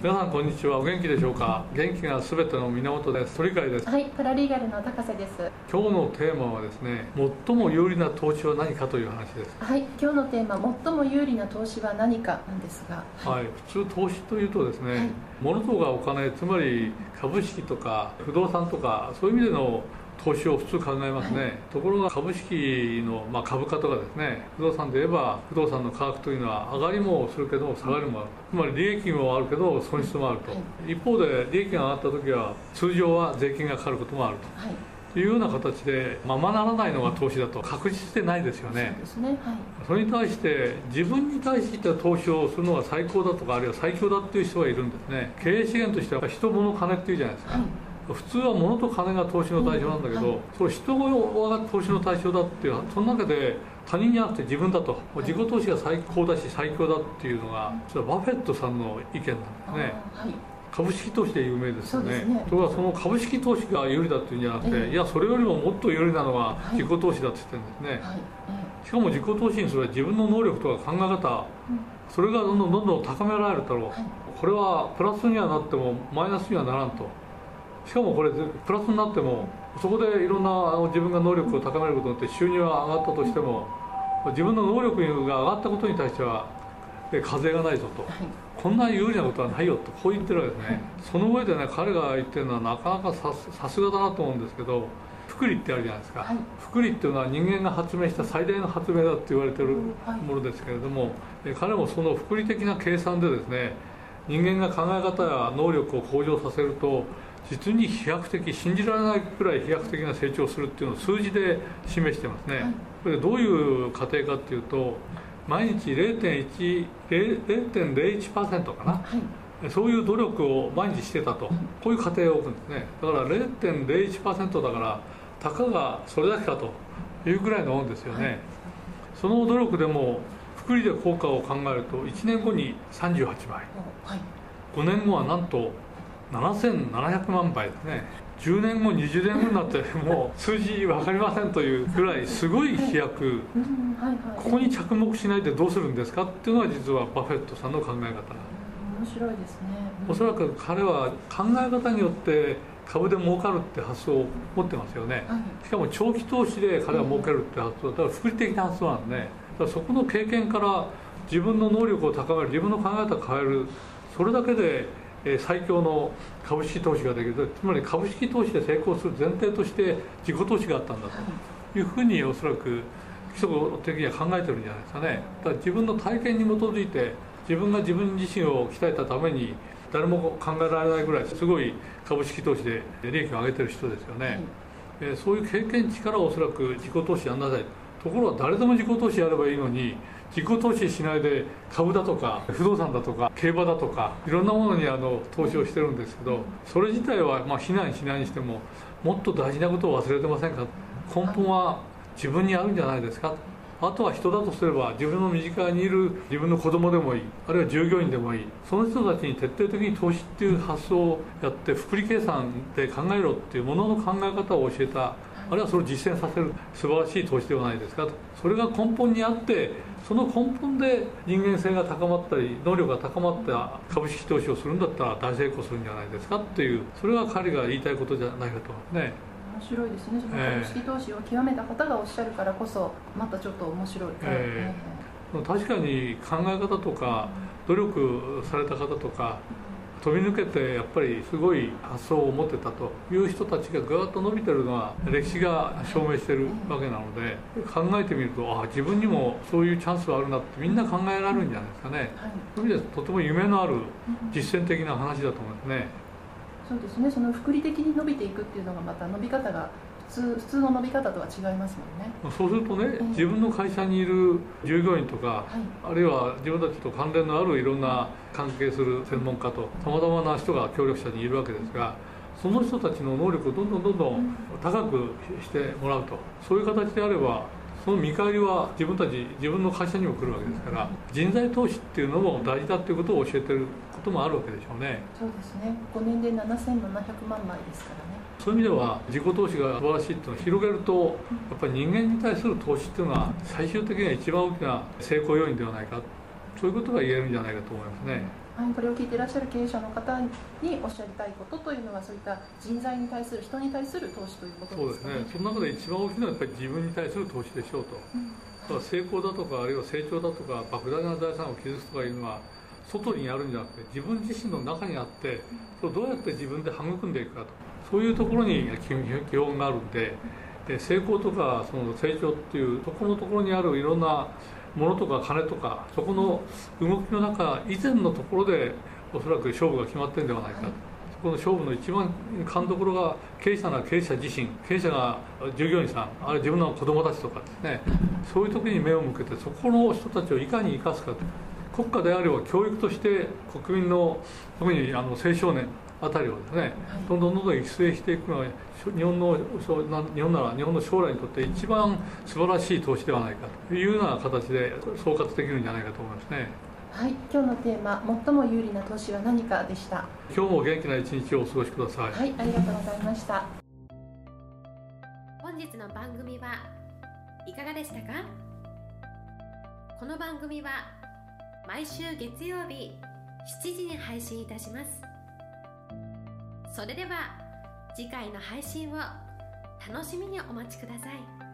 皆さんこんにちは。お元気でしょうか？元気がすべての源です。鳥海です。はいパラリーガルの高瀬です。今日のテーマはですね最も有利な投資は何かという話です。はい今日のテーマ最も有利な投資は何かなんですが。はい、普通投資というとですね、はい。物とかお金つまり株式とか不動産とかそういう意味での投資を普通考えますね、はいところが株式の、まあ、株価とかですね。不動産で言えば不動産の価格というのは上がりもするけど下がりもある。つまり利益もあるけど損失もあると、はい。一方で利益が上がった時は通常は税金がかかることもあるはい。というような形でままならないのが投資だと。確実でないですよね。そね。はい。それに対して自分に対して投資をするのが最高だとかあるいは最強だっていう人がいるんですね。経営資源としては人物金っていうじゃないですか、はい普通は物と金が投資の対象なんだけど、うんはい。それ人が投資の対象だっていうその中で他人じゃなくて自分だと、自己投資が最高だし最強だっていうのがそれはバフェットさんの意見なんですね。株式投資で有名ですよね。ね。ところがその株式投資が有利だっていうんじゃなくて、ええ。いやそれよりももっと有利なのがはい。自己投資だって言ってるんですね、はい。しかも自己投資にすれば自分の能力とか考え方それがどんどんどんどん高められるだろう、はい。これはプラスにはなってもマイナスにはならんとしかもこれプラスになってもそこでいろんなあの自分が能力を高めることによって収入が上がったとしても自分の能力が上がったことに対してはえ課税がないぞと。はい。こんな有利なことはないよと。こう言ってるわけですね。その上でね彼が言ってるのはなかなかさすさすがだなと思うんですけど福利ってあるじゃないですか、はい。福利っていうのは人間が発明した最大の発明だって言われてるはい。ものですけれども、え彼もその福利的な計算でですね人間が考え方や能力を向上させると実に飛躍的信じられないくらい飛躍的な成長をするっていうのを数字で示してますね、はいこれどういう過程かっていうと毎日0.1 0.01%かな。はい。そういう努力を毎日してたと、こういう過程を置くんですね、だから0.01%だから、たかがそれだけかというぐらいのもんですよね、はい。その努力でも、福利で効果を考えると、1年後に38倍、おはい。5年後はなんと7700万倍ですね、10年後、20年後になって、もう数字分かりませんというぐらい、すごい飛躍。ここに着目しないでどうするんですかっていうのが実はバフェットさんの考え方。面白いですね。おそらく彼は考え方によって株で儲かるって発想を持ってますよね。はい。しかも長期投資で彼は儲けるって発想だ。から福利的な発想なんで。だからそこの経験から自分の能力を高める自分の考え方を変える。それだけでえー最強の株式投資ができる。つまり株式投資で成功する前提として自己投資があったんだと。いうふうにおそらく基礎的には考えてるんじゃないですかね。だから自分の体験に基づいて自分が自分自身を鍛えたために誰も考えられないぐらいすごい株式投資で利益を上げてる人ですよね、はいえーそういう経験値からおそらく自己投資やんなさいところが誰でも自己投資やればいいのに自己投資しないで株だとか不動産だとか競馬だとかいろんなものにあの投資をしてるんですけどそれ自体はまあ非難しないにしてももっと大事なことを忘れてませんか？根本は自分にあるんじゃないですか？あとは人だとすれば自分の身近にいる自分の子供でもいいあるいは従業員でもいいその人たちに徹底的に投資っていう発想をやって福利計算で考えろっていうものの考え方を教えたあるいはそれを実践させる素晴らしい投資ではないですかと。それが根本にあってその根本で人間性が高まったり能力が高まった株式投資をするんだったら大成功するんじゃないですか。っていうそれが彼が言いたいことじゃないかと思いますね。面白いですね。そのええ株式投資を極めた方がおっしゃるからこそまたちょっと面白い、え確かに考え方とか努力された方とか飛び抜けてやっぱりすごい発想を持ってたという人たちがぐーっと伸びてるのは歴史が証明してるわけなので考えてみるとあ自分にもそういうチャンスはあるなってみんな考えられるんじゃないですかね。はい。そういう意味でとても夢のある実践的な話だと思いますね。そうですね。その複利的に伸びていくっていうのがまた伸び方が普通普通の伸び方とは違いますもんね。そうするとね、うん自分の会社にいる従業員とか、はい。あるいは自分たちと関連のあるいろんな関係する専門家とさまざまな人が協力者にいるわけですがその人たちの能力をどんどんどんどん高くしてもらうと。そういう形であればその見返りは自分たち自分の会社にも来るわけですから人材投資っていうのも大事だっていうことを教えてることもあるわけでしょうね。そうですね。5年で7700万枚ですからねそういう意味では自己投資が素晴らしいっていうのを広げるとやっぱり人間に対する投資っていうのは最終的には一番大きな成功要因ではないかそういうことが言えるんじゃないかと思いますね。はい、これを聞いていらっしゃる経営者の方におっしゃりたいことというのはそういった人材に対する人に対する投資ということでかねそうですすね。その中で一番大きいのはやっぱり自分に対する投資でしょうと。うん成功だとかあるいは成長だとか莫大な財産を築くとかいうのは外にあるんじゃなくて自分自身の中にあってそれをどうやって自分で育んでいくかと。そういうところに基本があるんでで成功とかその成長っていうところのところにあるいろんなものとか金とかそこの動きの中以前のところでおそらく勝負が決まってるんではないかと。そこの勝負の一番勘どころが経営者なら経営者自身経営者が従業員さんあるいは自分の子供たちとかですね。そういう時に目を向けてそこの人たちをいかに生かすかと。国家であれば教育として国民の特にあの青少年あたりをですねどんどんどんどん育成していくのが日本の日本なら日本の将来にとって一番素晴らしい投資ではないかというような形で総括できるんじゃないかと思いますね。はい、今日のテーマ最も有利な投資は何かでした。今日も元気な一日をお過ごしください。はい、ありがとうございました。本日の番組はいかがでしたか？この番組は毎週月曜日7時に配信いたします。それでは次回の配信を楽しみにお待ちください。